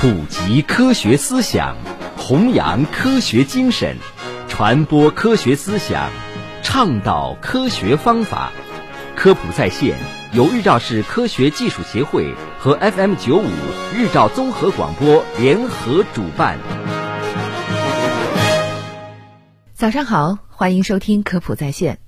普及科学思想，弘扬科学精神，传播科学思想，倡导科学方法。科普在线由日照市科学技术协会和 FM 九五日照综合广播联合主办。早上好，欢迎收听科普在线。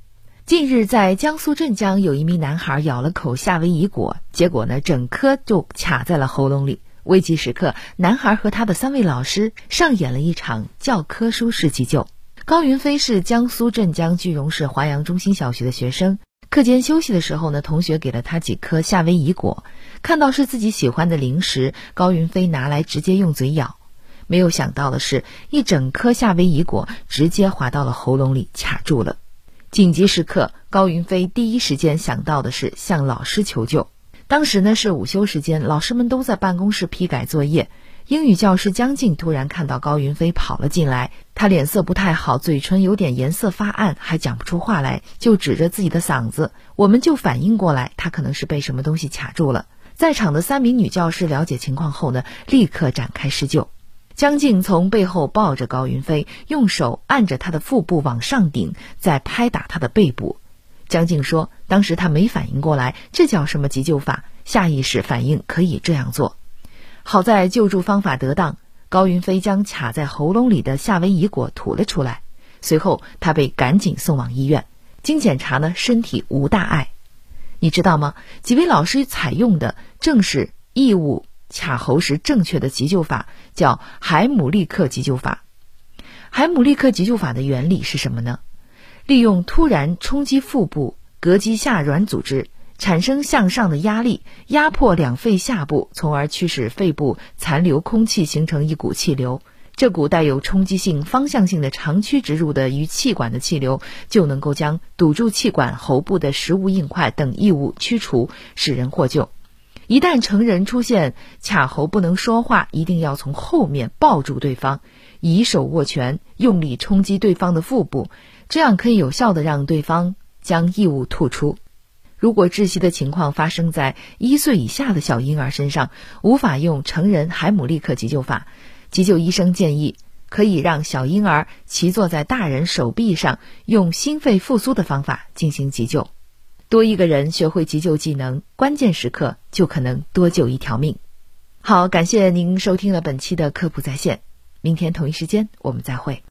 近日，在江苏镇江，有一名男孩咬了口夏威夷果，结果呢，整颗就卡在了喉咙里。危急时刻，男孩和他的三位老师上演了一场教科书式急救。高云飞是江苏镇江句容市华阳中心小学的学生。课间休息的时候呢，同学给了他几颗夏威夷果，看到是自己喜欢的零食，高云飞拿来直接用嘴咬。没有想到的是，一整颗夏威夷果直接滑到了喉咙里，卡住了。紧急时刻，高云飞第一时间想到的是向老师求救。当时呢是午休时间，老师们都在办公室批改作业。英语教师江静突然看到高云飞跑了进来，他脸色不太好，嘴唇有点颜色发暗，还讲不出话来，就指着自己的嗓子。我们就反应过来，他可能是被什么东西卡住了。在场的三名女教师了解情况后呢，立刻展开施救。江静从背后抱着高云飞，用手按着他的腹部往上顶，再拍打他的背部。江静说：“当时他没反应过来，这叫什么急救法？下意识反应可以这样做。好在救助方法得当，高云飞将卡在喉咙里的夏威夷果吐了出来。随后他被赶紧送往医院，经检查呢，身体无大碍。你知道吗？几位老师采用的正是异物卡喉时正确的急救法，叫海姆立克急救法。海姆立克急救法的原理是什么呢？”利用突然冲击腹部膈肌下软组织，产生向上的压力，压迫两肺下部，从而驱使肺部残留空气形成一股气流。这股带有冲击性、方向性的长驱直入的与气管的气流，就能够将堵住气管、喉部的食物硬块等异物驱除，使人获救。一旦成人出现卡喉不能说话，一定要从后面抱住对方，以手握拳，用力冲击对方的腹部。这样可以有效的让对方将异物吐出。如果窒息的情况发生在一岁以下的小婴儿身上，无法用成人海姆立克急救法，急救医生建议可以让小婴儿骑坐在大人手臂上，用心肺复苏的方法进行急救。多一个人学会急救技能，关键时刻就可能多救一条命。好，感谢您收听了本期的科普在线，明天同一时间我们再会。